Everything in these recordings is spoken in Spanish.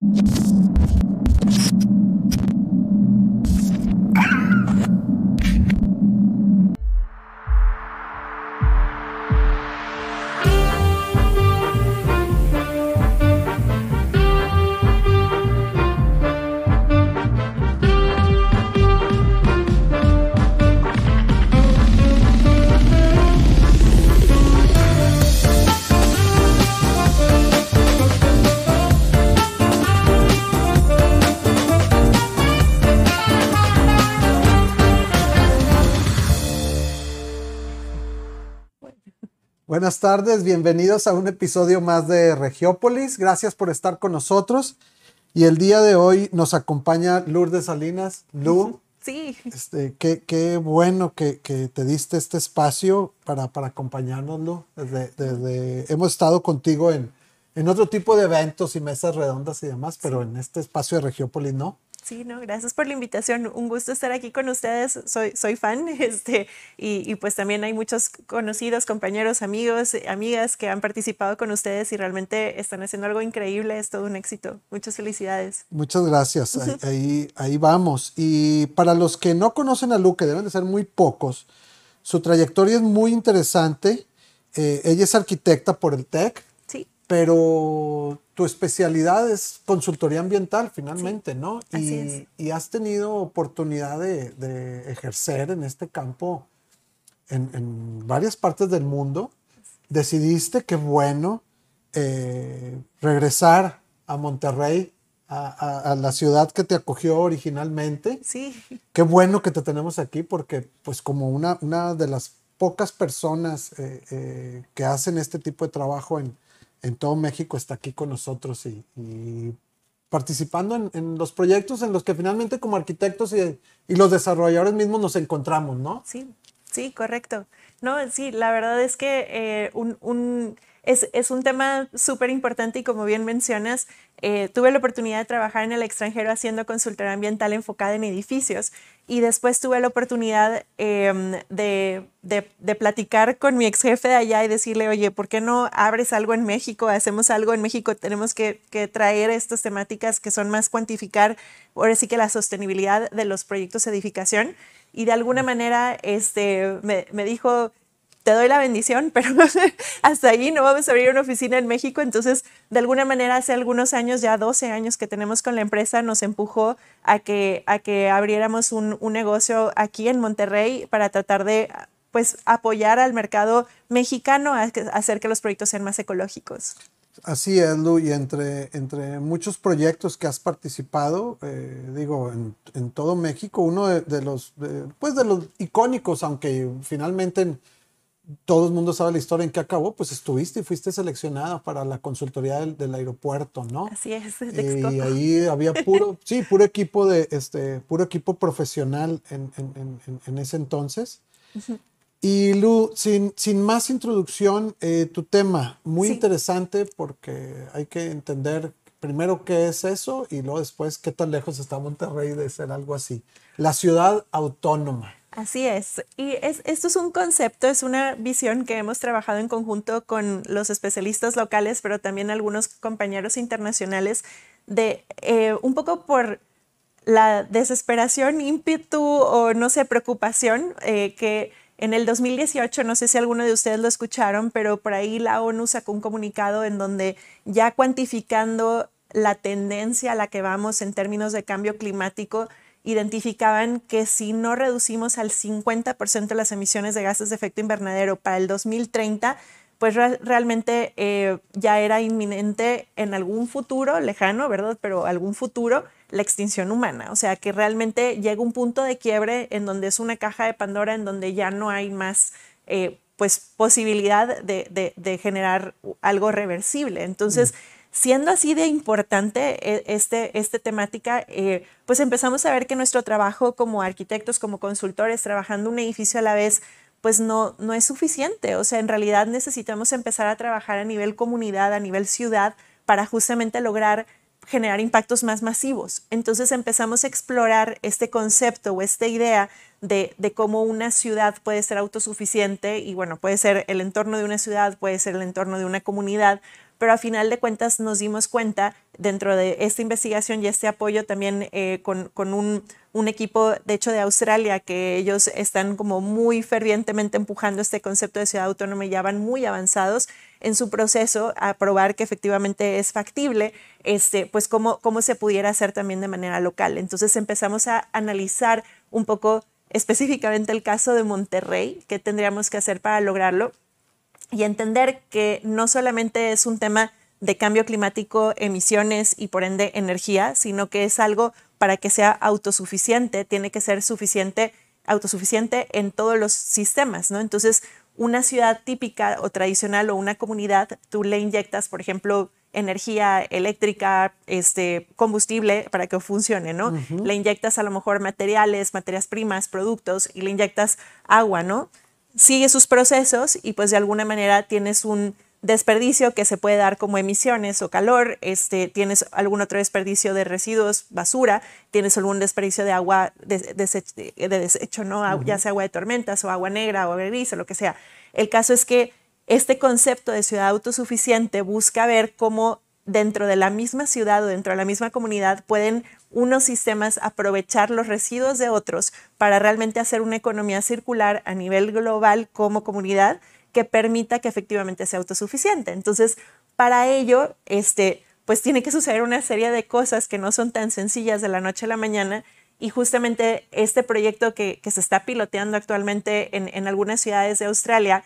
you Buenas tardes, bienvenidos a un episodio más de Regiópolis. Gracias por estar con nosotros. Y el día de hoy nos acompaña Lourdes Salinas. Lu, Sí, este, qué, qué bueno que, que te diste este espacio para, para acompañarnos, Lu. Desde, desde- hemos estado contigo en, en otro tipo de eventos y mesas redondas y demás, pero en este espacio de Regiópolis no. Sí, no, gracias por la invitación. Un gusto estar aquí con ustedes. Soy, soy fan, este, y, y pues también hay muchos conocidos, compañeros, amigos, amigas que han participado con ustedes y realmente están haciendo algo increíble. Es todo un éxito. Muchas felicidades. Muchas gracias. Ahí, ahí, ahí vamos. Y para los que no conocen a Lu, que deben de ser muy pocos, su trayectoria es muy interesante. Eh, ella es arquitecta por el TEC, pero tu especialidad es consultoría ambiental finalmente, ¿no? así y, es. y has tenido oportunidad de, de ejercer en este campo en, en varias partes del mundo. Decidiste que bueno eh, regresar a Monterrey, a, a- a la ciudad que te acogió originalmente. sí, Qué bueno que te tenemos aquí porque pues como una, una de las pocas personas eh, eh, que hacen este tipo de trabajo en, en todo México está aquí con nosotros y, participando en, los proyectos en los que finalmente como arquitectos y, y los desarrolladores mismos nos encontramos, ¿no? Sí, sí, correcto. No, sí, la verdad es que eh, un- es, es un tema súper importante y como bien mencionas, eh, tuve la oportunidad de trabajar en el extranjero haciendo consultoría ambiental enfocada en edificios y después tuve la oportunidad em, de, de- de platicar con mi ex jefe de allá y decirle, oye, ¿por qué no abres algo en México? Hacemos algo en México, tenemos que, que traer estas temáticas que son más cuantificar, ahora sí que la sostenibilidad de los proyectos de edificación y de alguna manera este, me, me dijo, te doy la bendición, pero hasta ahí no vamos a abrir una oficina en México. Entonces, de alguna manera, hace algunos años, ya 12 años que tenemos con la empresa, nos empujó a que, a que abriéramos un, un negocio aquí en Monterrey para tratar de pues apoyar al mercado mexicano a, hacer que los proyectos sean más ecológicos. Así es, Lu, y entre, entre muchos proyectos que has participado, eh, digo, en, todo México, uno de, los, pues de los icónicos, aunque finalmente en- todo el mundo sabe la historia en que acabó, pues estuviste y fuiste seleccionada para la consultoría del, del aeropuerto, ¿no? Así es, de y ahí había puro, sí, puro equipo de, este, puro equipo profesional en, en- en- ese entonces. Y Lu, sin, sin más introducción, eh, tu tema, muy Sí. interesante porque hay que entender primero qué es eso y luego después qué tan lejos está Monterrey de ser algo así. La ciudad autónoma. Así es. Y es, esto es un concepto, es una visión que hemos trabajado en conjunto con los especialistas locales, pero también algunos compañeros internacionales, de eh, un poco por la desesperación, ímpetu o no sé, preocupación eh, que en el 2018, no sé si alguno de ustedes lo escucharon, pero por ahí la ONU sacó un comunicado en donde ya cuantificando la tendencia a la que vamos en términos de cambio climático, identificaban que si no reducimos al 50% las emisiones de gases de efecto invernadero para el 2030, pues re- realmente eh, ya era inminente en algún futuro lejano, ¿verdad? Pero algún futuro la extinción humana. O sea, que realmente llega un punto de quiebre en donde es una caja de Pandora, en donde ya no hay más, eh, pues, posibilidad de, generar algo reversible. Entonces, siendo así de importante eh, este, esta temática, eh, pues empezamos a ver que nuestro trabajo como arquitectos, como consultores, trabajando un edificio a la vez, pues no, no es suficiente. O sea, en realidad necesitamos empezar a trabajar a nivel comunidad, a nivel ciudad, para justamente lograr generar impactos más masivos. Entonces empezamos a explorar este concepto o esta idea de, de, cómo una ciudad puede ser autosuficiente y bueno, puede ser el entorno de una ciudad, puede ser el entorno de una comunidad, pero a final de cuentas nos dimos cuenta dentro de esta investigación y este apoyo también eh, con, un, equipo, de hecho, de Australia, que ellos están como muy fervientemente empujando este concepto de ciudad autónoma y ya van muy avanzados en su proceso a probar que efectivamente es factible, este, pues cómo, cómo se pudiera hacer también de manera local. Entonces empezamos a analizar un poco específicamente el caso de Monterrey, qué tendríamos que hacer para lograrlo y entender que no solamente es un tema de cambio climático, emisiones y por ende energía, sino que es algo para que sea autosuficiente, tiene que ser suficiente, autosuficiente en todos los sistemas, ¿no? Entonces, una ciudad típica o tradicional o una comunidad, tú le inyectas, por ejemplo, energía eléctrica, este, combustible para que funcione, ¿no? Le inyectas a lo mejor materiales, materias primas, productos y le inyectas agua, ¿no? Sigue sus procesos y pues de alguna manera tienes un desperdicio que se puede dar como emisiones o calor, este, tienes algún otro desperdicio de residuos, basura, tienes algún desperdicio de agua de, desecho, ¿no? ya sea agua de tormentas o agua negra o gris o lo que sea. El caso es que este concepto de ciudad autosuficiente busca ver cómo dentro de la misma ciudad o dentro de la misma comunidad pueden unos sistemas aprovechar los residuos de otros para realmente hacer una economía circular a nivel global como comunidad que permita que efectivamente sea autosuficiente. Entonces, para ello, este, pues tiene que suceder una serie de cosas que no son tan sencillas de la noche a la mañana y justamente este proyecto que, se está piloteando actualmente en, en algunas ciudades de Australia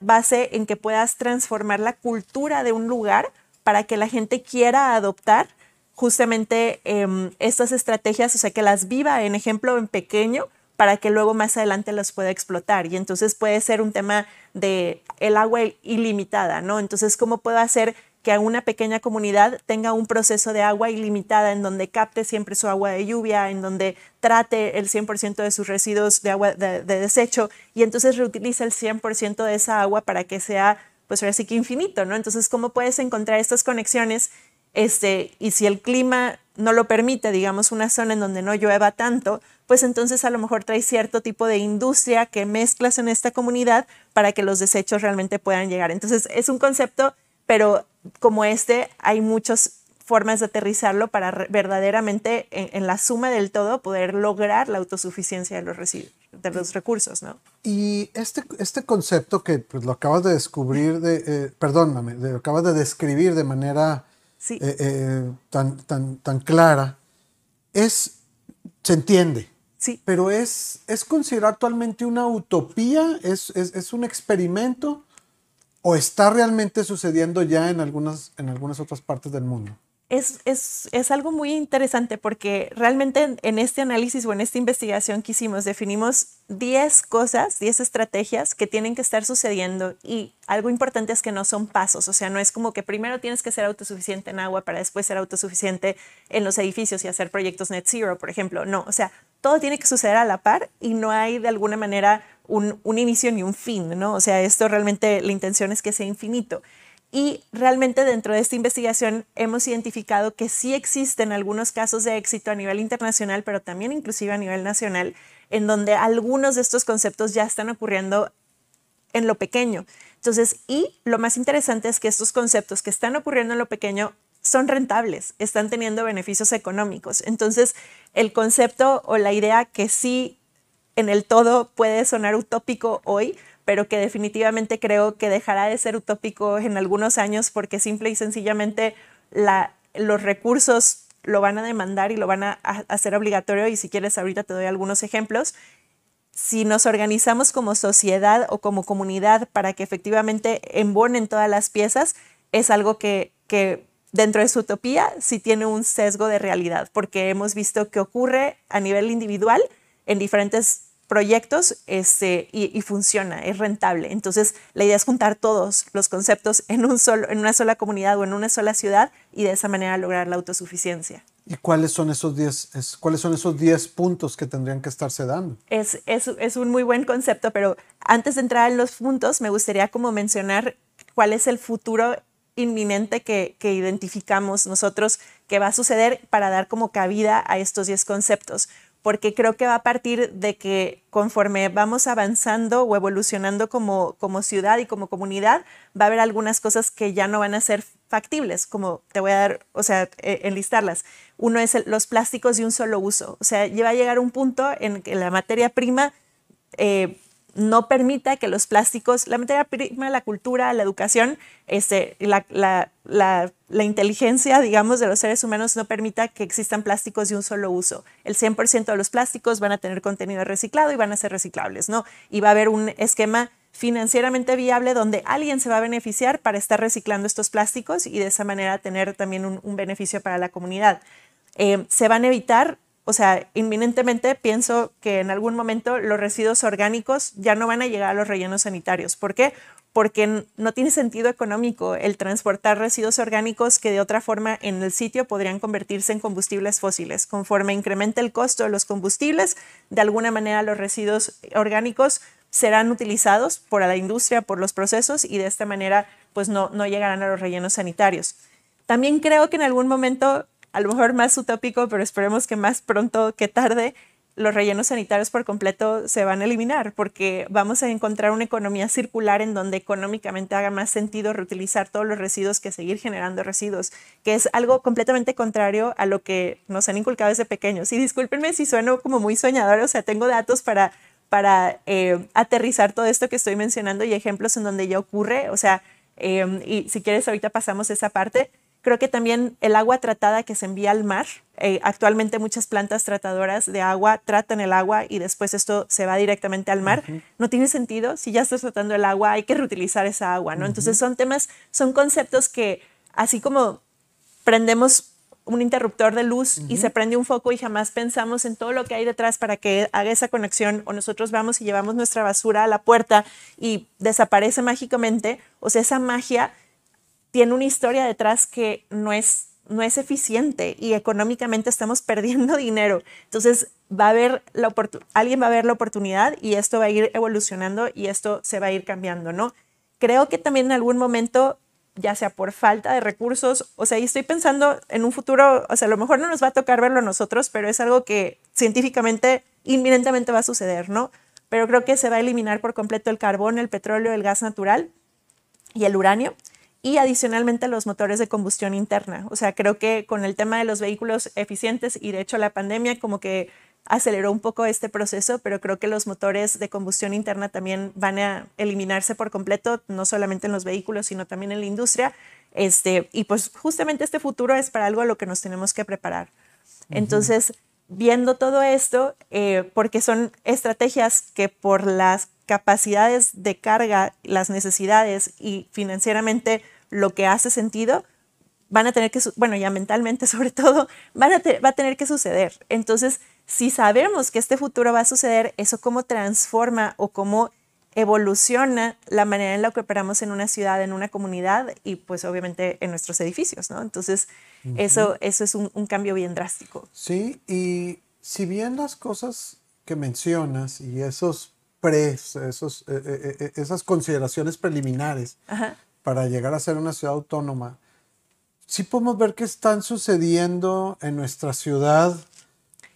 base en que puedas transformar la cultura de un lugar para que la gente quiera adoptar justamente em, estas estrategias, o sea, que las viva en ejemplo en pequeño para que luego más adelante las pueda explotar. Y entonces puede ser un tema de el agua ilimitada, ¿no? Entonces, ¿cómo puedo hacer que una pequeña comunidad tenga un proceso de agua ilimitada en donde capte siempre su agua de lluvia, en donde trate el 100% de sus residuos de agua de, de desecho y entonces reutiliza el 100% de esa agua para que sea pues ahora sí que infinito, ¿no? Entonces, ¿cómo puedes encontrar estas conexiones? Este, y si el clima no lo permite, digamos, una zona en donde no llueva tanto, pues entonces a lo mejor trae cierto tipo de industria que mezclas en esta comunidad para que los desechos realmente puedan llegar. Entonces, es un concepto, pero como este, hay muchas formas de aterrizarlo para verdaderamente en, la suma del todo poder lograr la autosuficiencia de los de los recursos, ¿no? Y este, este concepto que pues, lo acabas de descubrir, de, eh, perdóname, lo acabas de describir de manera eh, eh, tan, tan, tan clara, es, se entiende. Sí. Pero es, es considerado actualmente una utopía, es, es, es un experimento o está realmente sucediendo ya en algunas, en algunas otras partes del mundo es, algo muy interesante porque realmente en, este análisis o en esta investigación que hicimos definimos 10 cosas, 10 estrategias que tienen que estar sucediendo y algo importante es que no son pasos, o sea, no es como que primero tienes que ser autosuficiente en agua para después ser autosuficiente en los edificios y hacer proyectos net zero, por ejemplo, no, o sea, todo tiene que suceder a la par y no hay de alguna manera un, un inicio ni un fin, ¿no? O sea, esto realmente la intención es que sea infinito. Y realmente dentro de esta investigación hemos identificado que sí existen algunos casos de éxito a nivel internacional, pero también inclusive a nivel nacional, en donde algunos de estos conceptos ya están ocurriendo en lo pequeño. Entonces, y lo más interesante es que estos conceptos que están ocurriendo en lo pequeño son rentables, están teniendo beneficios económicos. Entonces, el concepto o la idea que sí en el todo puede sonar utópico hoy, pero que definitivamente creo que dejará de ser utópico en algunos años porque simple y sencillamente los recursos lo van a demandar y lo van a, hacer obligatorio y si quieres ahorita te doy algunos ejemplos. Si nos organizamos como sociedad o como comunidad para que efectivamente embonen todas las piezas, es algo que, que dentro de su utopía sí tiene un sesgo de realidad, porque hemos visto que ocurre a nivel individual en diferentes proyectos este, y, funciona, es rentable. Entonces, la idea es juntar todos los conceptos en, un solo, en una sola comunidad o en una sola ciudad y de esa manera lograr la autosuficiencia. ¿Y cuáles son esos 10 cuáles son esos 10 puntos que tendrían que estarse dando? Es, es, es, un muy buen concepto, pero antes de entrar en los puntos, me gustaría como mencionar cuál es el futuro inminente que, que identificamos nosotros que va a suceder para dar como cabida a estos 10 conceptos porque creo que va a partir de que conforme vamos avanzando o evolucionando como, como ciudad y como comunidad, va a haber algunas cosas que ya no van a ser factibles, como te voy a dar, o sea, e, enlistarlas. Uno es los plásticos de un solo uso, o sea, va a llegar un punto en que la materia prima eh, no permita que los plásticos, la materia prima, la cultura, la educación, este, la, la, la, inteligencia, digamos, de los seres humanos no permita que existan plásticos de un solo uso. El 100% de los plásticos van a tener contenido reciclado y van a ser reciclables, ¿no? Y va a haber un esquema financieramente viable donde alguien se va a beneficiar para estar reciclando estos plásticos y de esa manera tener también un, un beneficio para la comunidad. Eh, se van a evitar o sea, inminentemente pienso que en algún momento los residuos orgánicos ya no van a llegar a los rellenos sanitarios. ¿Por qué? Porque no tiene sentido económico el transportar residuos orgánicos que de otra forma en el sitio podrían convertirse en combustibles fósiles. Conforme incrementa el costo de los combustibles, de alguna manera los residuos orgánicos serán utilizados por la industria, por los procesos y de esta manera pues no, no llegarán a los rellenos sanitarios. También creo que en algún momento a lo mejor más utópico, pero esperemos que más pronto que tarde los rellenos sanitarios por completo se van a eliminar porque vamos a encontrar una economía circular en donde económicamente haga más sentido reutilizar todos los residuos que seguir generando residuos, que es algo completamente contrario a lo que nos han inculcado desde pequeños. Y discúlpenme si sueno como muy soñador, o sea, tengo datos para, para eh, aterrizar todo esto que estoy mencionando y ejemplos en donde ya ocurre, o sea, eh, y si quieres ahorita pasamos esa parte Creo que también el agua tratada que se envía al mar, eh, actualmente muchas plantas tratadoras de agua tratan el agua y después esto se va directamente al mar. No tiene sentido, si ya estás tratando el agua, hay que reutilizar esa agua, ¿no? Entonces son temas, son conceptos que así como prendemos un interruptor de luz y se prende un foco y jamás pensamos en todo lo que hay detrás para que haga esa conexión o nosotros vamos y llevamos nuestra basura a la puerta y desaparece mágicamente, o sea, esa magia tiene una historia detrás que no es, no es eficiente y económicamente estamos perdiendo dinero. Entonces, va a haber la alguien va a ver la oportunidad y esto va a ir evolucionando y esto se va a ir cambiando, ¿no? Creo que también en algún momento, ya sea por falta de recursos, o sea, y estoy pensando en un futuro, o sea, a lo mejor no nos va a tocar verlo a nosotros, pero es algo que científicamente, inminentemente va a suceder, ¿no? Pero creo que se va a eliminar por completo el carbón, el petróleo, el gas natural y el uranio y adicionalmente los motores de combustión interna. O sea, creo que con el tema de los vehículos eficientes y de hecho la pandemia como que aceleró un poco este proceso, pero creo que los motores de combustión interna también van a eliminarse por completo, no solamente en los vehículos, sino también en la industria. Este, y pues justamente este futuro es para algo a lo que nos tenemos que preparar. Entonces, viendo todo esto, eh, porque son estrategias que por las capacidades de carga, las necesidades y financieramente lo que hace sentido, van a tener que, bueno, ya mentalmente sobre todo, van a va a tener que suceder. Entonces, si sabemos que este futuro va a suceder, eso cómo transforma o cómo evoluciona la manera en la que operamos en una ciudad, en una comunidad y pues obviamente en nuestros edificios, ¿no? Entonces, eso, eso es un, un, cambio bien drástico. Sí, y si bien las cosas que mencionas y esos pres, esos, eh, eh, eh, esas consideraciones preliminares Ajá para llegar a ser una ciudad autónoma, sí podemos ver que están sucediendo en nuestra ciudad,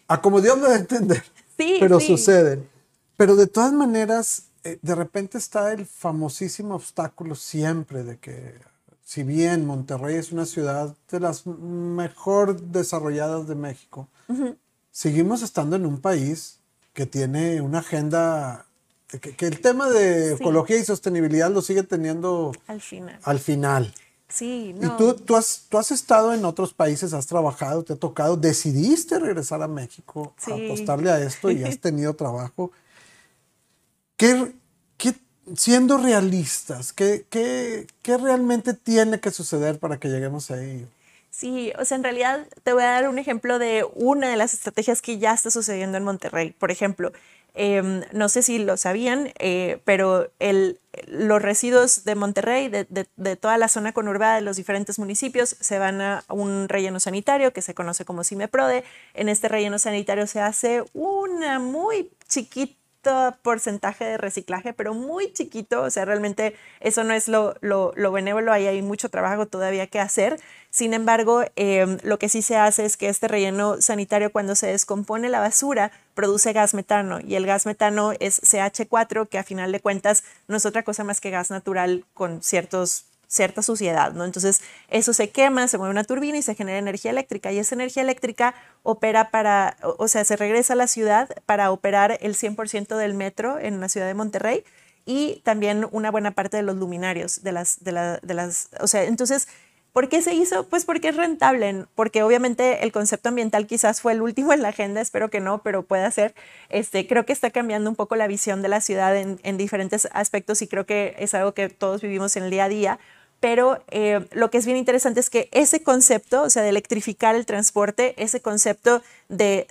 a como Dios me va a entender, sí, pero suceden. Pero de todas maneras, eh, de repente está el famosísimo obstáculo siempre de que, si bien Monterrey es una ciudad de las mejor desarrolladas de México, seguimos estando en un país que tiene una agenda que, el tema de ecología y sostenibilidad lo sigue teniendo al final. Al final. Sí, no. Y tú, tú, has, tú has estado en otros países, has trabajado, te ha tocado, decidiste regresar a México a apostarle a esto y has tenido trabajo. ¿Qué, qué, siendo realistas, ¿qué, qué, qué realmente tiene que suceder para que lleguemos ahí? Sí, o sea, en realidad te voy a dar un ejemplo de una de las estrategias que ya está sucediendo en Monterrey. Por ejemplo, Em, no sé si lo sabían, eh, pero el, los residuos de Monterrey, de, de, toda la zona conurbada de los diferentes municipios, se van a un relleno sanitario que se conoce como CIMEPRODE. En este relleno sanitario se hace una muy chiquita porcentaje de reciclaje, pero muy chiquito, o sea, realmente eso no es lo, lo, lo benévolo, ahí hay mucho trabajo todavía que hacer. Sin embargo, em, lo que sí se hace es que este relleno sanitario, cuando se descompone la basura, produce gas metano y el gas metano es CH4, que a final de cuentas no es otra cosa más que gas natural con ciertos cierta suciedad, ¿no? Entonces, eso se quema, se mueve una turbina y se genera energía eléctrica. Y esa energía eléctrica opera para, o sea, se regresa a la ciudad para operar el 100% del metro en la ciudad de Monterrey y también una buena parte de los luminarios, de las, de, las, o sea, entonces, ¿por qué se hizo? Pues porque es rentable, porque obviamente el concepto ambiental quizás fue el último en la agenda, espero que no, pero puede ser. Este, creo que está cambiando un poco la visión de la ciudad en, en diferentes aspectos y creo que es algo que todos vivimos en el día a día pero eh, lo que es bien interesante es que ese concepto, o sea, de electrificar el transporte, ese concepto de,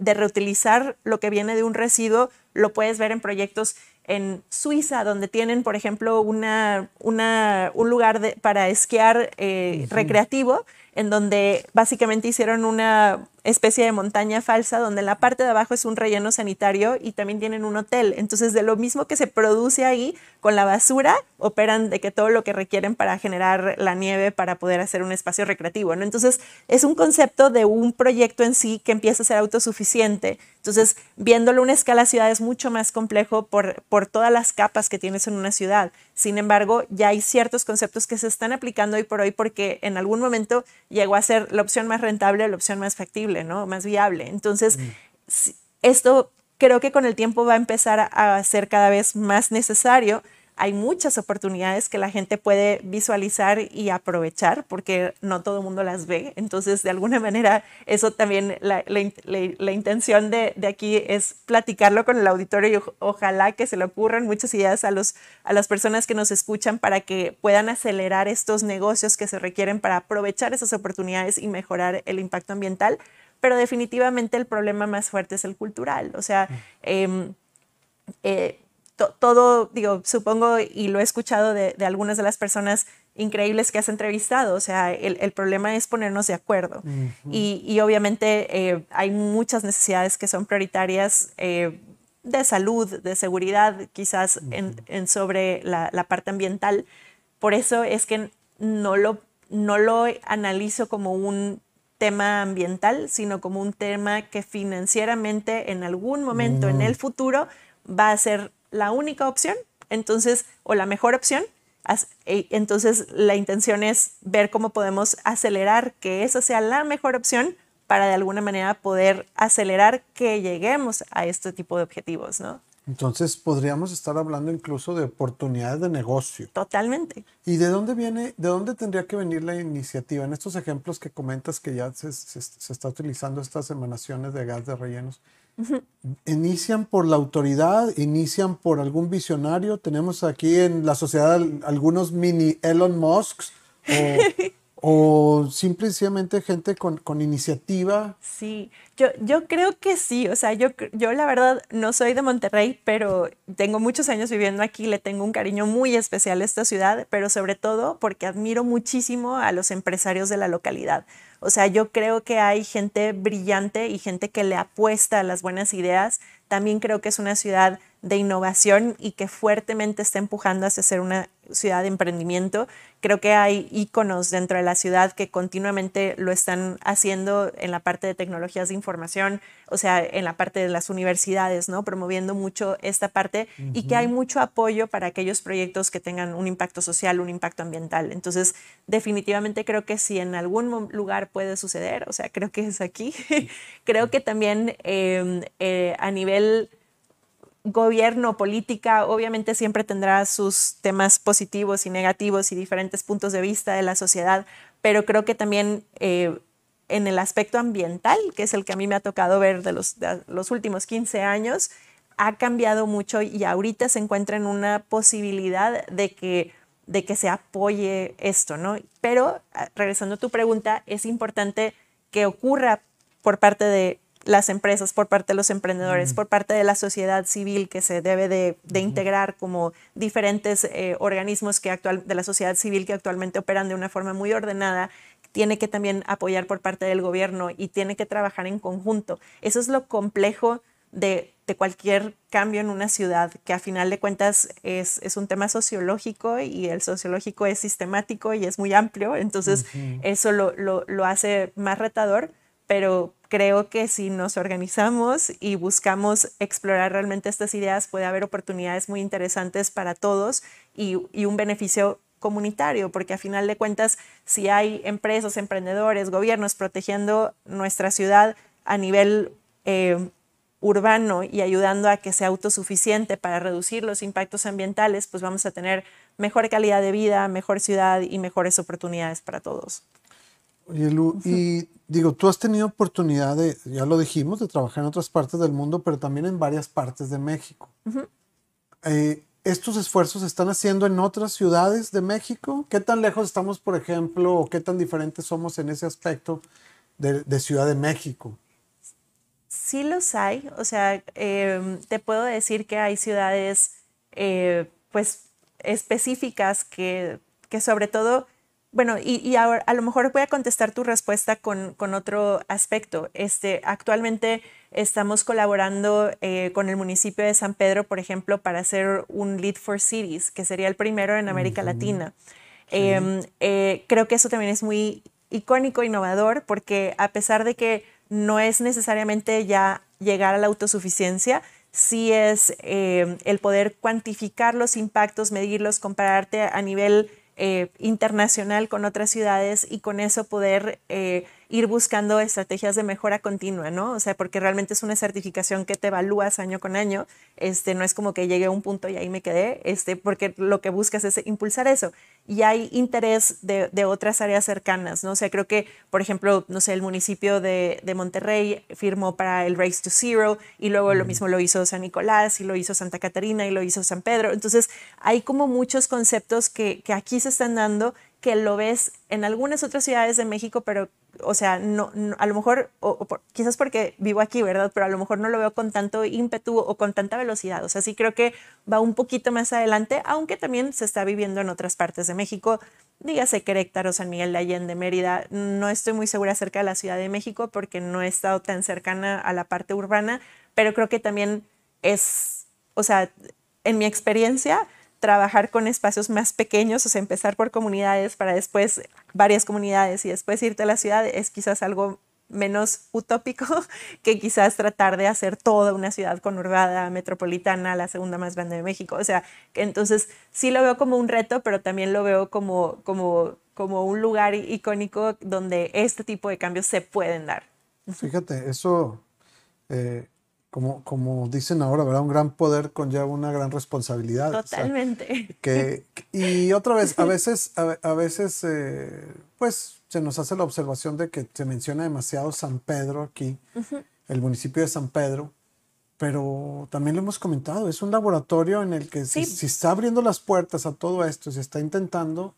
reutilizar lo que viene de un residuo, lo puedes ver en proyectos en Suiza, donde tienen, por ejemplo, una, un lugar para esquiar eh, recreativo, en donde básicamente hicieron una, especie de montaña falsa donde la parte de abajo es un relleno sanitario y también tienen un hotel. Entonces, de lo mismo que se produce ahí con la basura, operan de que todo lo que requieren para generar la nieve para poder hacer un espacio recreativo. ¿no? Entonces, es un concepto de un proyecto en sí que empieza a ser autosuficiente. Entonces, viéndolo a una escala ciudad es mucho más complejo por, por todas las capas que tienes en una ciudad. Sin embargo, ya hay ciertos conceptos que se están aplicando hoy por hoy porque en algún momento llegó a ser la opción más rentable, la opción más factible. ¿No? Más viable. Entonces, mm. esto creo que con el tiempo va a empezar a ser cada vez más necesario. Hay muchas oportunidades que la gente puede visualizar y aprovechar porque no todo el mundo las ve. Entonces, de alguna manera, eso también, la, intención de, aquí es platicarlo con el auditorio y ojalá que se le ocurran muchas ideas a, los, a las personas que nos escuchan para que puedan acelerar estos negocios que se requieren para aprovechar esas oportunidades y mejorar el impacto ambiental pero definitivamente el problema más fuerte es el cultural. O sea, em, eh, todo, digo, supongo, y lo he escuchado de, algunas de las personas increíbles que has entrevistado, o sea, el, problema es ponernos de acuerdo. y, obviamente eh, hay muchas necesidades que son prioritarias. Eh, de salud, de seguridad, quizás en, sobre la, la, parte ambiental. Por eso es que no lo, no lo analizo como un tema ambiental, sino como un tema que financieramente en algún momento en el mm. futuro va a ser la única opción, entonces, o la mejor opción. E, entonces, la intención es ver cómo podemos acelerar que esa sea la mejor opción para de alguna manera poder acelerar que lleguemos a este tipo de objetivos, ¿no? Entonces podríamos estar hablando incluso de oportunidades de negocio. Totalmente. ¿Y de dónde viene, de dónde tendría que venir la iniciativa? En estos ejemplos que comentas que ya se, está utilizando estas emanaciones de gas de rellenos, ¿inician por la autoridad? ¿Inician por algún visionario? Tenemos aquí en la sociedad algunos mini Elon Musks. O, o simplemente gente con, con, iniciativa. Sí, yo, yo creo que sí, o sea, yo, yo la verdad no soy de Monterrey, pero tengo muchos años viviendo aquí, le tengo un cariño muy especial a esta ciudad, pero sobre todo porque admiro muchísimo a los empresarios de la localidad. O sea, yo creo que hay gente brillante y gente que le apuesta a las buenas ideas. También creo que es una ciudad de innovación y que fuertemente está empujando hacia ser una ciudad de emprendimiento. Creo que hay íconos dentro de la ciudad que continuamente lo están haciendo en la parte de tecnologías de información, o sea, en la parte de las universidades, ¿no? Promoviendo mucho esta parte y que hay mucho apoyo para aquellos proyectos que tengan un impacto social, un impacto ambiental. Entonces, definitivamente creo que si en algún lugar puede suceder, o sea, creo que es aquí. creo que también em, eh, a nivel gobierno, política, obviamente siempre tendrá sus temas positivos y negativos y diferentes puntos de vista de la sociedad, pero creo que también eh, en el aspecto ambiental, que es el que a mí me ha tocado ver de los, los últimos 15 años, ha cambiado mucho y ahorita se encuentra en una posibilidad de que, de que se apoye esto, ¿no? Pero, ah, regresando a tu pregunta, es importante que ocurra por parte de las empresas, por parte de los emprendedores, por parte de la sociedad civil que se debe de, integrar como diferentes eh, organismos que actual, de la sociedad civil que actualmente operan de una forma muy ordenada, tiene que también apoyar por parte del gobierno y tiene que trabajar en conjunto. Eso es lo complejo de de cualquier cambio en una ciudad, que a final de cuentas es, es, un tema sociológico y el sociológico es sistemático y es muy amplio, entonces eso lo, lo, lo, hace más retador, pero creo que si nos organizamos y buscamos explorar realmente estas ideas, puede haber oportunidades muy interesantes para todos y, y un beneficio comunitario, porque a final de cuentas, si hay empresas, emprendedores, gobiernos protegiendo nuestra ciudad a nivel eh, urbano y ayudando a que sea autosuficiente para reducir los impactos ambientales, pues vamos a tener mejor calidad de vida, mejor ciudad y mejores oportunidades para todos. Oye, Lu, y digo, tú has tenido oportunidad de, ya lo dijimos, de trabajar en otras partes del mundo, pero también en varias partes de México. eh, ¿Estos esfuerzos se están haciendo en otras ciudades de México? ¿Qué tan lejos estamos, por ejemplo, o qué tan diferentes somos en ese aspecto de, de Ciudad de México? Sí los hay, o sea, eh, te puedo decir que hay ciudades, eh, pues, específicas que, que sobre todo bueno, y, y ahora, a lo mejor voy a contestar tu respuesta con, con otro aspecto. Este, actualmente estamos colaborando eh, con el municipio de San Pedro, por ejemplo, para hacer un Lead for Cities, que sería el primero en América Latina. Sí. Eh, eh, creo que eso también es muy icónico, innovador, porque a pesar de que no es necesariamente ya llegar a la autosuficiencia, sí es eh, el poder cuantificar los impactos, medirlos, compararte a nivel eh, internacional con otras ciudades y con eso poder eh, ir buscando estrategias de mejora continua, ¿no? O sea, porque realmente es una certificación que te evalúas año con año, este, no es como que llegue a un punto y ahí me quedé, este, porque lo que buscas es impulsar eso. Y hay interés de, de otras áreas cercanas, ¿no? O sea, creo que, por ejemplo, no sé, el municipio de, de Monterrey firmó para el Race to Zero y luego mm. lo mismo lo hizo San Nicolás y lo hizo Santa Catarina y lo hizo San Pedro. Entonces, hay como muchos conceptos que, que aquí se están dando que lo ves en algunas otras ciudades de México, pero, o sea, no, no a lo mejor, o, o por, quizás porque vivo aquí, ¿verdad? Pero a lo mejor no lo veo con tanto ímpetu o con tanta velocidad. O sea, sí creo que va un poquito más adelante, aunque también se está viviendo en otras partes de México. Dígase Querétaro, San Miguel de Allende, Mérida. No estoy muy segura acerca de la Ciudad de México porque no he estado tan cercana a la parte urbana, pero creo que también es, o sea, en mi experiencia, trabajar con espacios más pequeños, o sea, empezar por comunidades para después varias comunidades y después irte a la ciudad es quizás algo menos utópico que quizás tratar de hacer toda una ciudad conurbada, metropolitana, la segunda más grande de México. O sea, entonces sí lo veo como un reto, pero también lo veo como, como, como un lugar icónico donde este tipo de cambios se pueden dar. Fíjate, eso eh, como, como dicen ahora, ¿verdad? Un gran poder conlleva una gran responsabilidad. Totalmente. O sea, que, y otra vez, a veces, a, a veces, eh, pues se nos hace la observación de que se menciona demasiado San Pedro aquí, uh -huh. el municipio de San Pedro, pero también lo hemos comentado, es un laboratorio en el que sí. si, si, está abriendo las puertas a todo esto, se está intentando,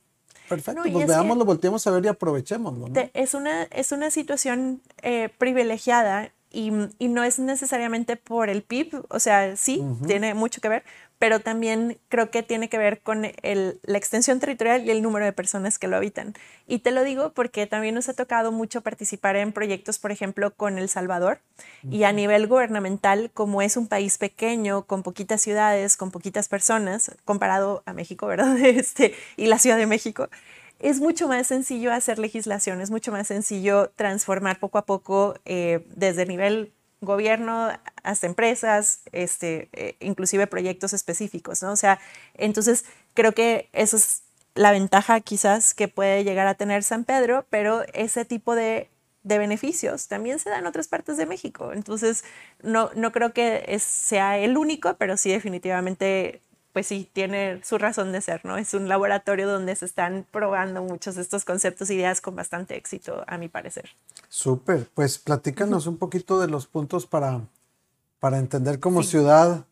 perfecto, no, pues veámoslo, volteemos a ver y aprovechémoslo. ¿no? Te, es, una, es una situación eh, privilegiada y, y, no es necesariamente por el PIB, o sea, sí, uh -huh. tiene mucho que ver, pero también creo que tiene que ver con el, la extensión territorial y el número de personas que lo habitan. Y te lo digo porque también nos ha tocado mucho participar en proyectos, por ejemplo, con El Salvador, uh -huh. y a nivel gubernamental, como es un país pequeño, con poquitas ciudades, con poquitas personas, comparado a México, ¿verdad? Este, y la Ciudad de México, es mucho más sencillo hacer legislación, es mucho más sencillo transformar poco a poco eh, desde el nivel gobierno hasta empresas, este, eh, inclusive proyectos específicos, ¿no? O sea, entonces creo que esa es la ventaja quizás que puede llegar a tener San Pedro, pero ese tipo de, de beneficios también se da en otras partes de México. Entonces, no, no creo que sea el único, pero sí definitivamente pues sí, tiene su razón de ser, ¿no? Es un laboratorio donde se están probando muchos de estos conceptos e ideas con bastante éxito, a mi parecer. Súper, pues platícanos un poquito de los puntos para, para entender como sí. ciudad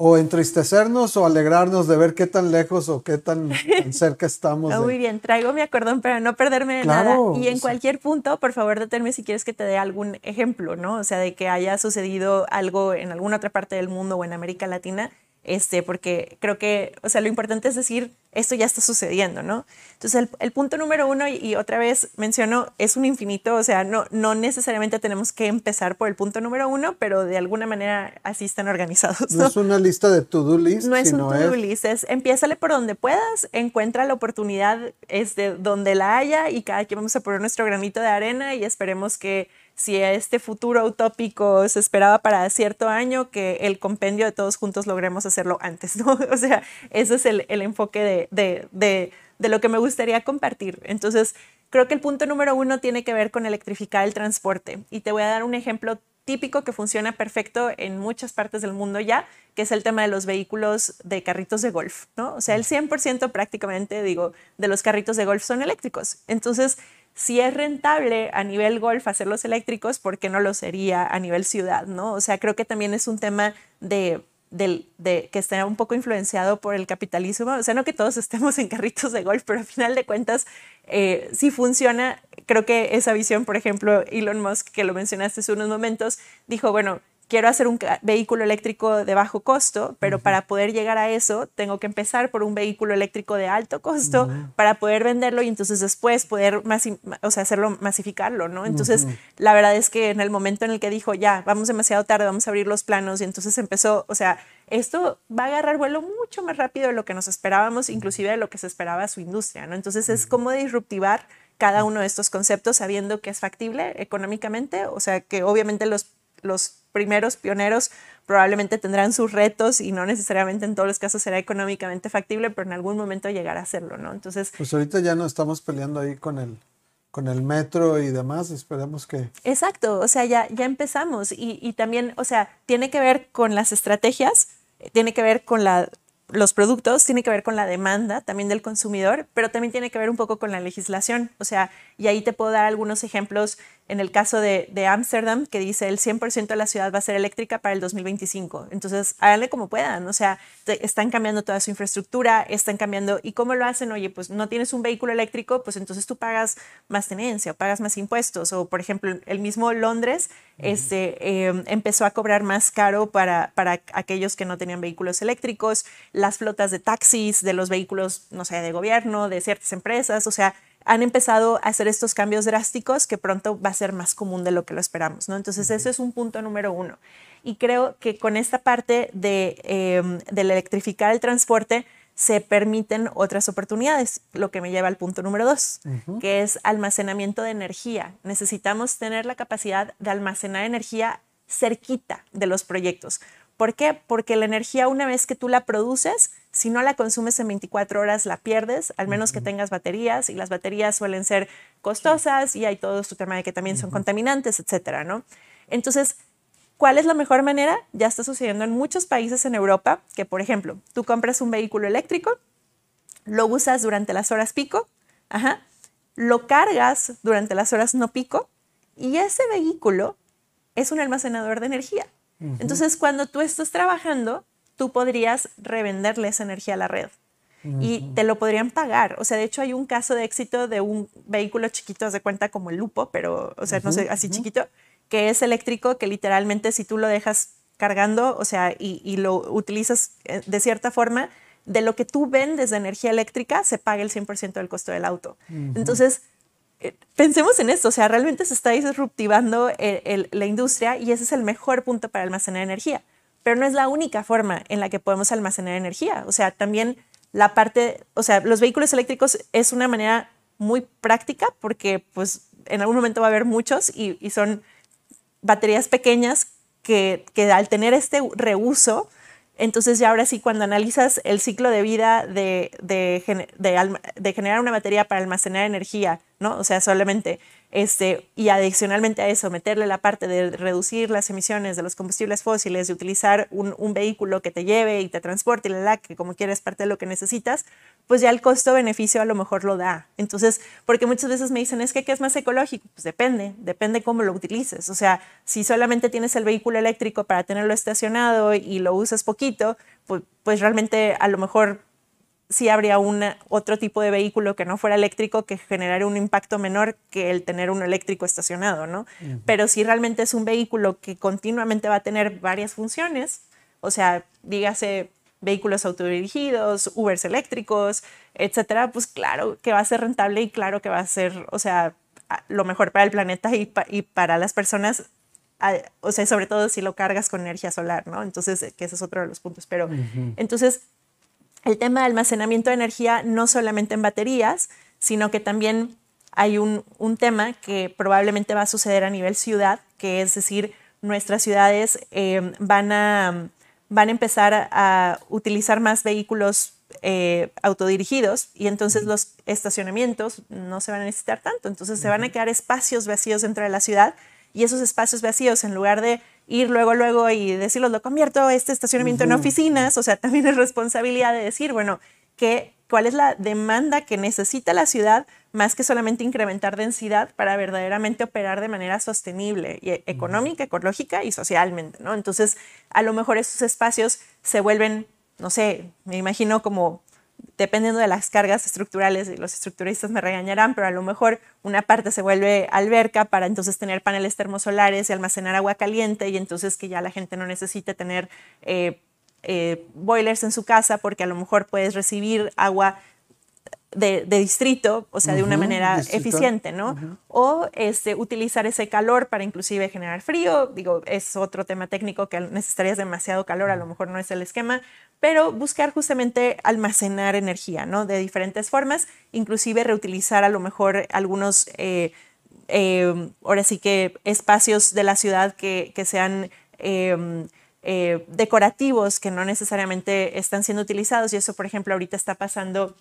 o entristecernos o alegrarnos de ver qué tan lejos o qué tan, tan cerca estamos. no, de... Muy bien, traigo mi acordón para no perderme de claro, nada. Y en cualquier punto, por favor, deténme si quieres que te dé algún ejemplo, ¿no? O sea, de que haya sucedido algo en alguna otra parte del mundo o en América Latina este, porque creo que, o sea, lo importante es decir esto ya está sucediendo, ¿no? Entonces, el, punto número uno, y, otra vez menciono, es un infinito, o sea, no, no necesariamente tenemos que empezar por el punto número uno, pero de alguna manera así están organizados. No, es una lista de to-do list. No es un to-do list, es empiézale por donde puedas, encuentra la oportunidad es de donde la haya y cada quien vamos a poner nuestro granito de arena y esperemos que si este futuro utópico se esperaba para cierto año, que el compendio de todos juntos logremos hacerlo antes, ¿no? O sea, ese es el, enfoque de, lo que me gustaría compartir. Entonces, creo que el punto número uno tiene que ver con electrificar el transporte. Y te voy a dar un ejemplo típico que funciona perfecto en muchas partes del mundo ya, que es el tema de los vehículos de carritos de golf, ¿no? O sea, el 100% prácticamente, digo, de los carritos de golf son eléctricos. Entonces, si es rentable a nivel golf hacerlos eléctricos, ¿por qué no lo sería a nivel ciudad? ¿no? O sea, creo que también es un tema de, que está un poco influenciado por el capitalismo. O sea, no que todos estemos en carritos de golf, pero al final de cuentas, eh, si funciona, creo que esa visión, por ejemplo, Elon Musk, que lo mencionaste hace unos momentos, dijo, bueno, quiero hacer un vehículo eléctrico de bajo costo, pero para poder llegar a eso tengo que empezar por un vehículo eléctrico de alto costo para poder venderlo y entonces después poder o sea, hacerlo, masificarlo, ¿no? Entonces, la verdad es que en el momento en el que dijo, ya, vamos demasiado tarde, vamos a abrir los planos y entonces empezó, o sea, esto va a agarrar vuelo mucho más rápido de lo que nos esperábamos, inclusive de lo que se esperaba su industria, ¿no? Entonces, es como disruptivar cada uno de estos conceptos sabiendo que es factible económicamente, o sea, que obviamente los los primeros pioneros probablemente tendrán sus retos y no necesariamente en todos los casos será económicamente factible, pero en algún momento llegará a hacerlo, ¿no? Entonces... Pues ahorita ya no estamos peleando ahí con el, con el metro y demás, esperemos que... Exacto, o sea, ya, ya empezamos y, y también, o sea, tiene que ver con las estrategias, tiene que ver con la los productos tiene que ver con la demanda también del consumidor, pero también tiene que ver un poco con la legislación. O sea, y ahí te puedo dar algunos ejemplos en el caso de Ámsterdam, que dice el 100% de la ciudad va a ser eléctrica para el 2025. Entonces, háganle como puedan. O sea, están cambiando toda su infraestructura, están cambiando. ¿Y cómo lo hacen? Oye, pues no tienes un vehículo eléctrico, pues entonces tú pagas más tenencia o pagas más impuestos. O, por ejemplo, el mismo Londres este, em, empezó a cobrar más caro para, para aquellos que no tenían vehículos eléctricos, las flotas de taxis, de los vehículos, no sé, de gobierno, de ciertas empresas. O sea, han empezado a hacer estos cambios drásticos que pronto va a ser más común de lo que lo esperamos, ¿no? Entonces, eso es un punto número uno. Y creo que con esta parte de, eh, del electrificar el transporte, se permiten otras oportunidades, lo que me lleva al punto número dos, que es almacenamiento de energía. Necesitamos tener la capacidad de almacenar energía cerquita de los proyectos. ¿Por qué? Porque la energía una vez que tú la produces, si no la consumes en 24 horas, la pierdes, al menos que tengas baterías, y las baterías suelen ser costosas y hay todo este tema de que también son contaminantes, etcétera, ¿no? Entonces, ¿cuál es la mejor manera? Ya está sucediendo en muchos países en Europa que, por ejemplo, tú compras un vehículo eléctrico, lo usas durante las horas pico, ajá, lo cargas durante las horas no pico y ese vehículo es un almacenador de energía. Entonces, cuando tú estás trabajando, tú podrías revenderle esa energía a la red y te lo podrían pagar. O sea, de hecho hay un caso de éxito de un vehículo chiquito, de cuenta como el Lupo, pero, o sea, no sé, así chiquito, que es eléctrico, que literalmente si tú lo dejas cargando, o sea, y, lo utilizas eh, de cierta forma, de lo que tú vendes de energía eléctrica se paga el 100% del costo del auto. Entonces, pensemos en esto, o sea, realmente se está disruptivando la industria y ese es el mejor punto para almacenar energía pero no es la única forma en la que podemos almacenar energía. O sea, también la parte, o sea, los vehículos eléctricos es una manera muy práctica porque pues en algún momento va a haber muchos y, son baterías pequeñas que, que, al tener este reuso, entonces ya ahora sí cuando analizas el ciclo de vida de, de, de generar una batería para almacenar energía, ¿no? O sea, solamente este, y adicionalmente a eso, meterle la parte de reducir las emisiones de los combustibles fósiles, de utilizar un, vehículo que te lleve y te transporte, y la, que como quieras parte de lo que necesitas, pues ya el costo-beneficio a lo mejor lo da. Entonces, porque muchas veces me dicen, es que ¿qué es más ecológico? Pues depende, depende cómo lo utilices. O sea, si solamente tienes el vehículo eléctrico para tenerlo estacionado y lo usas poquito, pues, pues realmente a lo mejor sí habría un otro tipo de vehículo que no fuera eléctrico que generaría un impacto menor que el tener uno eléctrico estacionado, ¿no? Pero si realmente es un vehículo que continuamente va a tener varias funciones, o sea, dígase vehículos autodirigidos, Ubers eléctricos, etcétera, pues claro que va a ser rentable y claro que va a ser, o sea, lo mejor para el planeta y, y para las personas o sea, sobre todo si lo cargas con energía solar, ¿no? Entonces, que ese es otro de los puntos. Pero, entonces, el tema de almacenamiento de energía no solamente en baterías, sino que también hay un, un, tema que probablemente va a suceder a nivel ciudad, que es decir, nuestras ciudades eh, van, a, van a empezar a utilizar más vehículos eh, autodirigidos y entonces los estacionamientos no se van a necesitar tanto, entonces se van a quedar espacios vacíos dentro de la ciudad y esos espacios vacíos, en lugar de ir luego, luego y decirlos, lo convierto este estacionamiento en oficinas, o sea, también es responsabilidad de decir, bueno, ¿qué, ¿cuál es la demanda que necesita la ciudad más que solamente incrementar densidad para verdaderamente operar de manera sostenible, y económica, ecológica y socialmente, ¿no? Entonces, a lo mejor esos espacios se vuelven, no sé, me imagino como dependiendo de las cargas estructurales, y los estructuristas me regañarán, pero a lo mejor una parte se vuelve alberca para entonces tener paneles termosolares y almacenar agua caliente y entonces que ya la gente no necesite tener eh, eh, boilers en su casa porque a lo mejor puedes recibir agua de, distrito, o sea, de una manera eficiente, ¿no? O este, utilizar ese calor para inclusive generar frío, digo, es otro tema técnico que necesitarías demasiado calor, a lo mejor no es el esquema, pero buscar justamente almacenar energía, ¿no? De diferentes formas, inclusive reutilizar a lo mejor algunos, eh, eh, ahora sí que espacios de la ciudad que, que sean... Em, eh, decorativos que no necesariamente están siendo utilizados y eso por ejemplo ahorita está pasando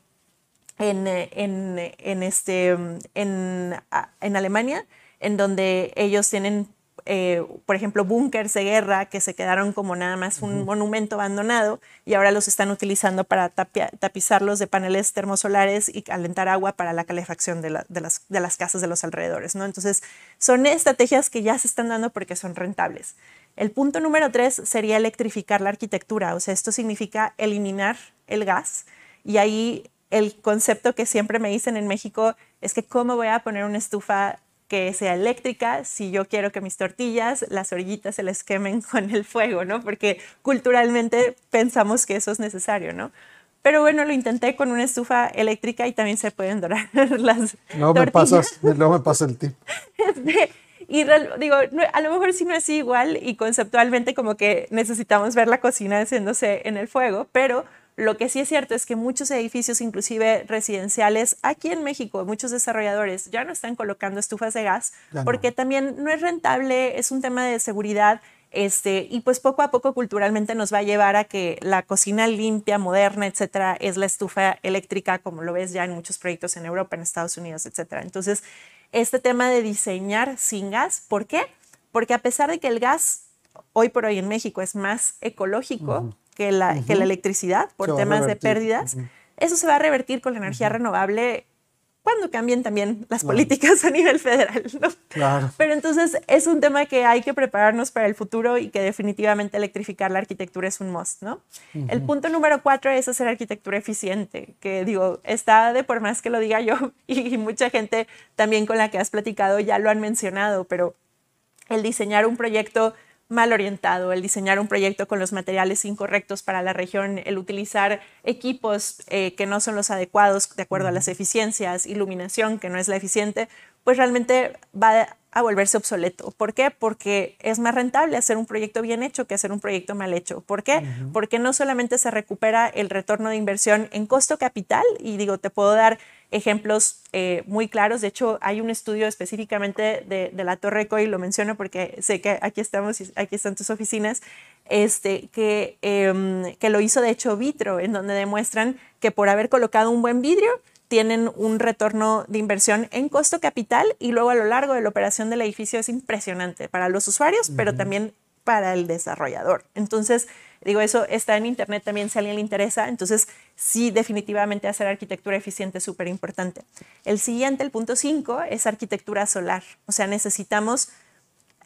en, en, en este, en, en Alemania en donde ellos tienen eh, por ejemplo, búnkers de guerra que se quedaron como nada más un monumento abandonado y ahora los están utilizando para tapizarlos de paneles termosolares y calentar agua para la calefacción de, de, las, de las casas de los alrededores. ¿no? Entonces, son estrategias que ya se están dando porque son rentables. El punto número tres sería electrificar la arquitectura, o sea, esto significa eliminar el gas y ahí el concepto que siempre me dicen en México es que cómo voy a poner una estufa que sea eléctrica si yo quiero que mis tortillas, las orillitas se les quemen con el fuego, ¿no? Porque culturalmente pensamos que eso es necesario, ¿no? Pero bueno, lo intenté con una estufa eléctrica y también se pueden dorar las no Me pasas, no me pasa el tip. Este, y digo, a lo mejor sí no es igual y conceptualmente como que necesitamos ver la cocina haciéndose en el fuego, pero lo que sí es cierto es que muchos edificios, inclusive residenciales, aquí en México, muchos desarrolladores ya no están colocando estufas de gas porque también no es rentable, es un tema de seguridad. Este, y pues poco a poco culturalmente nos va a llevar a que la cocina limpia, moderna, etcétera, es la estufa eléctrica, como lo ves ya en muchos proyectos en Europa, en Estados Unidos, etcétera. Entonces, este tema de diseñar sin gas, ¿por qué? Porque a pesar de que el gas hoy por hoy en México es más ecológico, que la, que la electricidad por temas de pérdidas. Eso se va a revertir con la energía renovable cuando cambien también las políticas a nivel federal. ¿no? Claro. Pero entonces es un tema que hay que prepararnos para el futuro y que definitivamente electrificar la arquitectura es un must. ¿no? El punto número cuatro es hacer arquitectura eficiente, que digo, está de por más que lo diga yo y mucha gente también con la que has platicado ya lo han mencionado, pero el diseñar un proyecto mal orientado, el diseñar un proyecto con los materiales incorrectos para la región, el utilizar equipos eh, que no son los adecuados de acuerdo a las eficiencias, iluminación que no es la eficiente, pues realmente va a volverse obsoleto. ¿Por qué? Porque es más rentable hacer un proyecto bien hecho que hacer un proyecto mal hecho. ¿Por qué? Porque no solamente se recupera el retorno de inversión en costo capital, y digo, te puedo dar ejemplos eh, muy claros. De hecho, hay un estudio específicamente de, la Torre COI, lo menciono porque sé que aquí estamos, aquí están tus oficinas, este, que, em, que lo hizo de hecho Vitro, en donde demuestran que por haber colocado un buen vidrio, tienen un retorno de inversión en costo capital y luego a lo largo de la operación del edificio es impresionante para los usuarios, pero también para el desarrollador. Entonces, digo, eso está en Internet también si a alguien le interesa. Entonces, sí, definitivamente hacer arquitectura eficiente es súper importante. El siguiente, el punto 5, es arquitectura solar. O sea, necesitamos,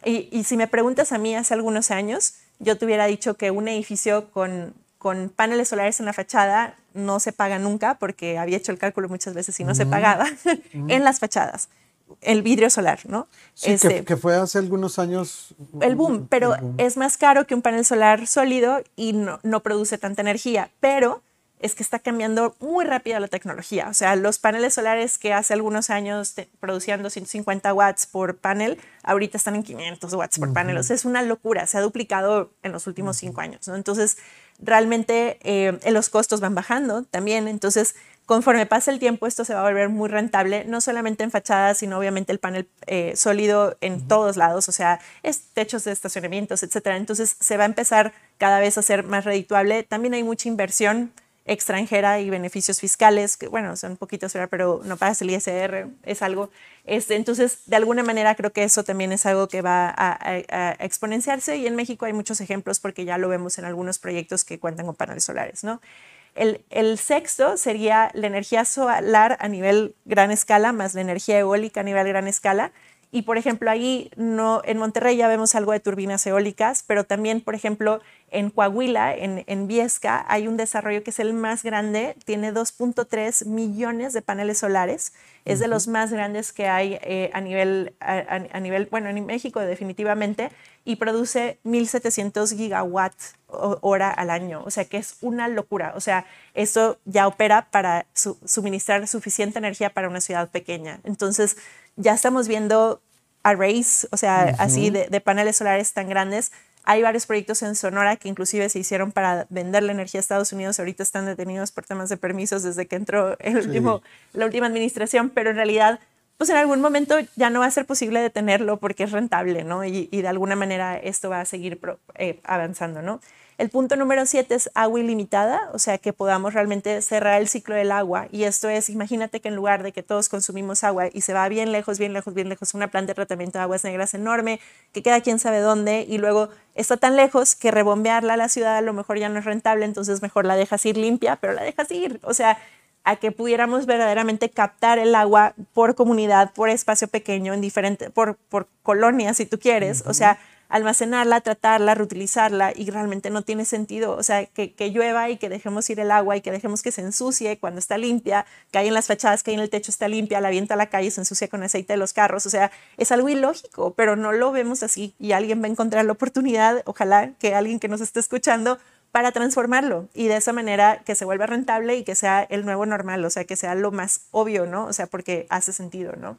y, y, si me preguntas a mí hace algunos años, yo te hubiera dicho que un edificio con, con paneles solares en la fachada no se paga nunca porque había hecho el cálculo muchas veces y no se pagaba en las fachadas el vidrio solar, ¿no? Sí, este, que, fue hace algunos años. El boom, pero es más caro que un panel solar sólido y no, no produce tanta energía, pero es que está cambiando muy rápido la tecnología. O sea, los paneles solares que hace algunos años producían 250 watts por panel, ahorita están en 500 watts por panel. O sea, es una locura. Se ha duplicado en los últimos cinco años. ¿no? Entonces, realmente eh, los costos van bajando también. Entonces, conforme pasa el tiempo, esto se va a volver muy rentable, no solamente en fachadas, sino obviamente el panel eh, sólido en todos lados, o sea, es techos de estacionamientos, etcétera. Entonces, se va a empezar cada vez a ser más redituable. También hay mucha inversión extranjera y beneficios fiscales, que bueno, son poquitos, pero no pagas el ISR, es algo. Este, entonces, de alguna manera creo que eso también es algo que va a, exponenciarse y en México hay muchos ejemplos porque ya lo vemos en algunos proyectos que cuentan con paneles solares, ¿no? El, el, sexto sería la energía solar a nivel gran escala más la energía eólica a nivel gran escala. Y por ejemplo, ahí no, en Monterrey ya vemos algo de turbinas eólicas, pero también, por ejemplo, en Coahuila, en, en Viesca, hay un desarrollo que es el más grande, tiene 2.3 millones de paneles solares, es de los más grandes que hay eh, a, nivel, a, nivel, bueno, en México definitivamente, y produce 1.700 gigawatts hora al año, o sea que es una locura, o sea, esto ya opera para suministrar suficiente energía para una ciudad pequeña. Entonces, ya estamos viendo arrays, o sea, así de, de paneles solares tan grandes hay varios proyectos en Sonora que inclusive se hicieron para vender la energía a Estados Unidos. Ahorita están detenidos por temas de permisos desde que entró el último, la última administración, pero en realidad, pues en algún momento ya no va a ser posible detenerlo porque es rentable, ¿no? Y, de alguna manera esto va a seguir eh, avanzando, ¿no? El punto número siete es agua ilimitada, o sea, que podamos realmente cerrar el ciclo del agua. Y esto es, imagínate que en lugar de que todos consumimos agua y se va bien lejos, bien lejos, bien lejos, una planta de tratamiento de aguas negras enorme, que queda quién sabe dónde, y luego está tan lejos que rebombearla a la ciudad a lo mejor ya no es rentable, entonces mejor la dejas ir limpia, pero la dejas ir. O sea, a que pudiéramos verdaderamente captar el agua por comunidad, por espacio pequeño, en diferente, por, por colonia, si tú quieres. O sea, almacenarla, tratarla, reutilizarla y realmente no tiene sentido. O sea, que, llueva y que dejemos ir el agua y que dejemos que se ensucie cuando está limpia, que hay en las fachadas, que hay en el techo está limpia, la avienta a la calle se ensucia con aceite de los carros. O sea, es algo ilógico, pero no lo vemos así y alguien va a encontrar la oportunidad, ojalá que alguien que nos esté escuchando para transformarlo y de esa manera que se vuelva rentable y que sea el nuevo normal, o sea, que sea lo más obvio, ¿no? O sea, porque hace sentido, ¿no?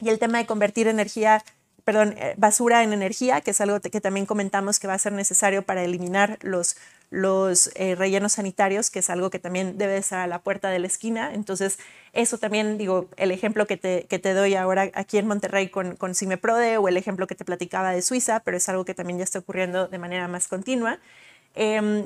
Y el tema de convertir energía perdón, eh, basura en energía, que es algo que también comentamos que va a ser necesario para eliminar los, los eh, rellenos sanitarios, que es algo que también debe estar a la puerta de la esquina. Entonces, eso también, digo, el ejemplo que te, que te doy ahora aquí en Monterrey con, con CIMEPRODE o el ejemplo que te platicaba de Suiza, pero es algo que también ya está ocurriendo de manera más continua. Eh,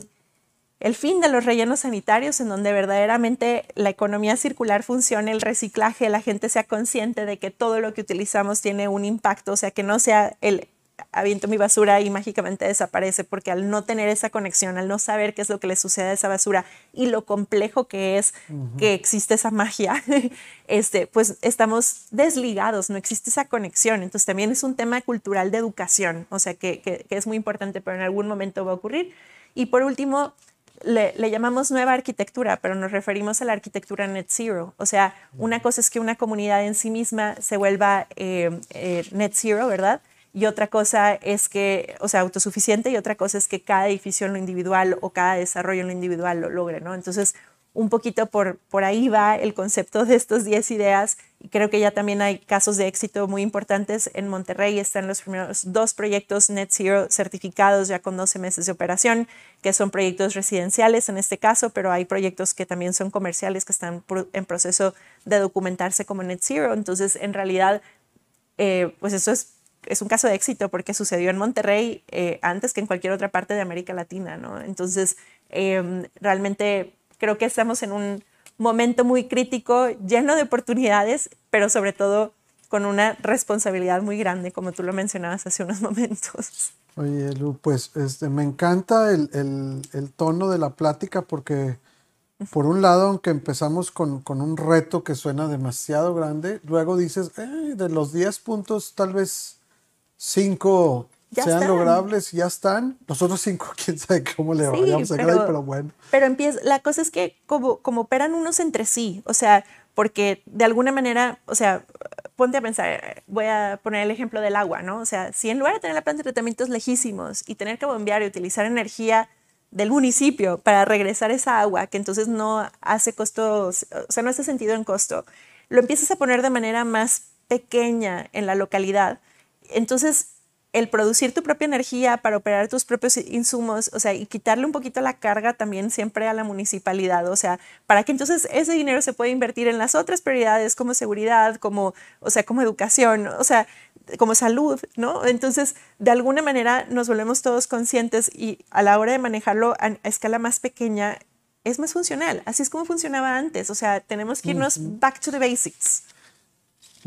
el fin de los rellenos sanitarios, en donde verdaderamente la economía circular funcione, el reciclaje, la gente sea consciente de que todo lo que utilizamos tiene un impacto, o sea, que no sea el aviento mi basura y mágicamente desaparece, porque al no tener esa conexión, al no saber qué es lo que le sucede a esa basura y lo complejo que es que existe esa magia, este, pues estamos desligados, no existe esa conexión. Entonces también es un tema cultural de educación, o sea, que, que es muy importante, pero en algún momento va a ocurrir. Y por último, le, llamamos nueva arquitectura, pero nos referimos a la arquitectura net zero. O sea, una cosa es que una comunidad en sí misma se vuelva eh, eh, net zero, ¿verdad? Y otra cosa es que, o sea, autosuficiente, y otra cosa es que cada edificio en lo individual o cada desarrollo en lo individual lo logre, ¿no? Entonces, un poquito por, por ahí va el concepto de estos 10 ideas y creo que ya también hay casos de éxito muy importantes. En Monterrey están los primeros dos proyectos Net Zero certificados ya con 12 meses de operación, que son proyectos residenciales en este caso, pero hay proyectos que también son comerciales que están en proceso de documentarse como Net Zero. Entonces, en realidad, eh, pues eso es es un caso de éxito porque sucedió en Monterrey eh, antes que en cualquier otra parte de América Latina, ¿no? Entonces, em, realmente Creo que estamos en un momento muy crítico, lleno de oportunidades, pero sobre todo con una responsabilidad muy grande, como tú lo mencionabas hace unos momentos. Oye, Lu, pues este, me encanta el, el, tono de la plática porque, por un lado, aunque empezamos con, con un reto que suena demasiado grande, luego dices, eh, de los 10 puntos, tal vez 5 sean logrables, ya están. Nosotros cinco, quién sabe cómo le vayamos a pero, pero bueno. Pero empieza, la cosa es que como, como operan unos entre sí, o sea, porque de alguna manera, o sea, ponte a pensar, voy a poner el ejemplo del agua, ¿no? O sea, si en lugar de tener la planta de tratamientos lejísimos y tener que bombear y utilizar energía del municipio para regresar esa agua, que entonces no hace costo, o sea, no hace sentido en costo, lo empiezas a poner de manera más pequeña en la localidad, entonces el producir tu propia energía para operar tus propios insumos, o sea, y quitarle un poquito la carga también siempre a la municipalidad, o sea, para que entonces ese dinero se pueda invertir en las otras prioridades como seguridad, como, o sea, como educación, o sea, como salud, ¿no? Entonces, de alguna manera nos volvemos todos conscientes y a la hora de manejarlo a, escala más pequeña es más funcional. Así es como funcionaba antes, o sea, tenemos que irnos back to the basics.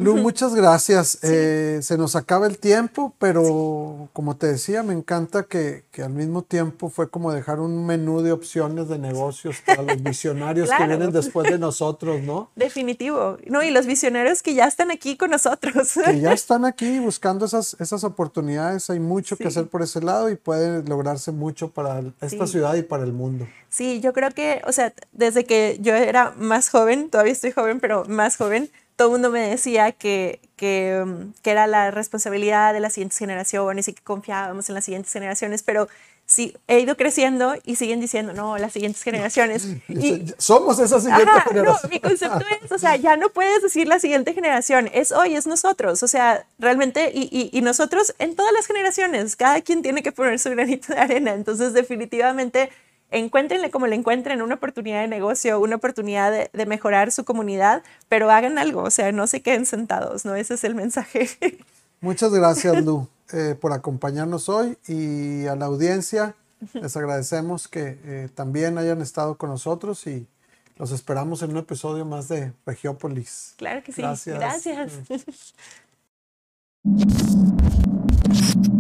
Lu, muchas gracias. Eh, se nos acaba el tiempo, pero como te decía, me encanta que, que, al mismo tiempo fue como dejar un menú de opciones de negocios para los visionarios que vienen después de nosotros, ¿no? Definitivo. No, y los visionarios que ya están aquí con nosotros. Que ya están aquí buscando esas, esas oportunidades. Hay mucho que hacer por ese lado y puede lograrse mucho para esta ciudad y para el mundo. Sí, yo creo que, o sea, desde que yo era más joven, todavía estoy joven, pero más joven, todo el mundo me decía que, que, um, que, era la responsabilidad de las siguientes generaciones y que confiábamos en las siguientes generaciones, pero sí, he ido creciendo y siguen diciendo, no, las siguientes generaciones. Y, Somos esa siguiente generación. No, mi concepto es, o sea, ya no puedes decir la siguiente generación, es hoy, es nosotros, o sea, realmente, y, y, y nosotros en todas las generaciones, cada quien tiene que poner su granito de arena, entonces definitivamente encuéntrenle como le encuentren una oportunidad de negocio, una oportunidad de, mejorar su comunidad, pero hagan algo, o sea, no se queden sentados, ¿no? Ese es el mensaje. Muchas gracias, Lu, eh, por acompañarnos hoy y a la audiencia les agradecemos que eh, también hayan estado con nosotros y los esperamos en un episodio más de Regiópolis. Claro que sí. Gracias. Gracias.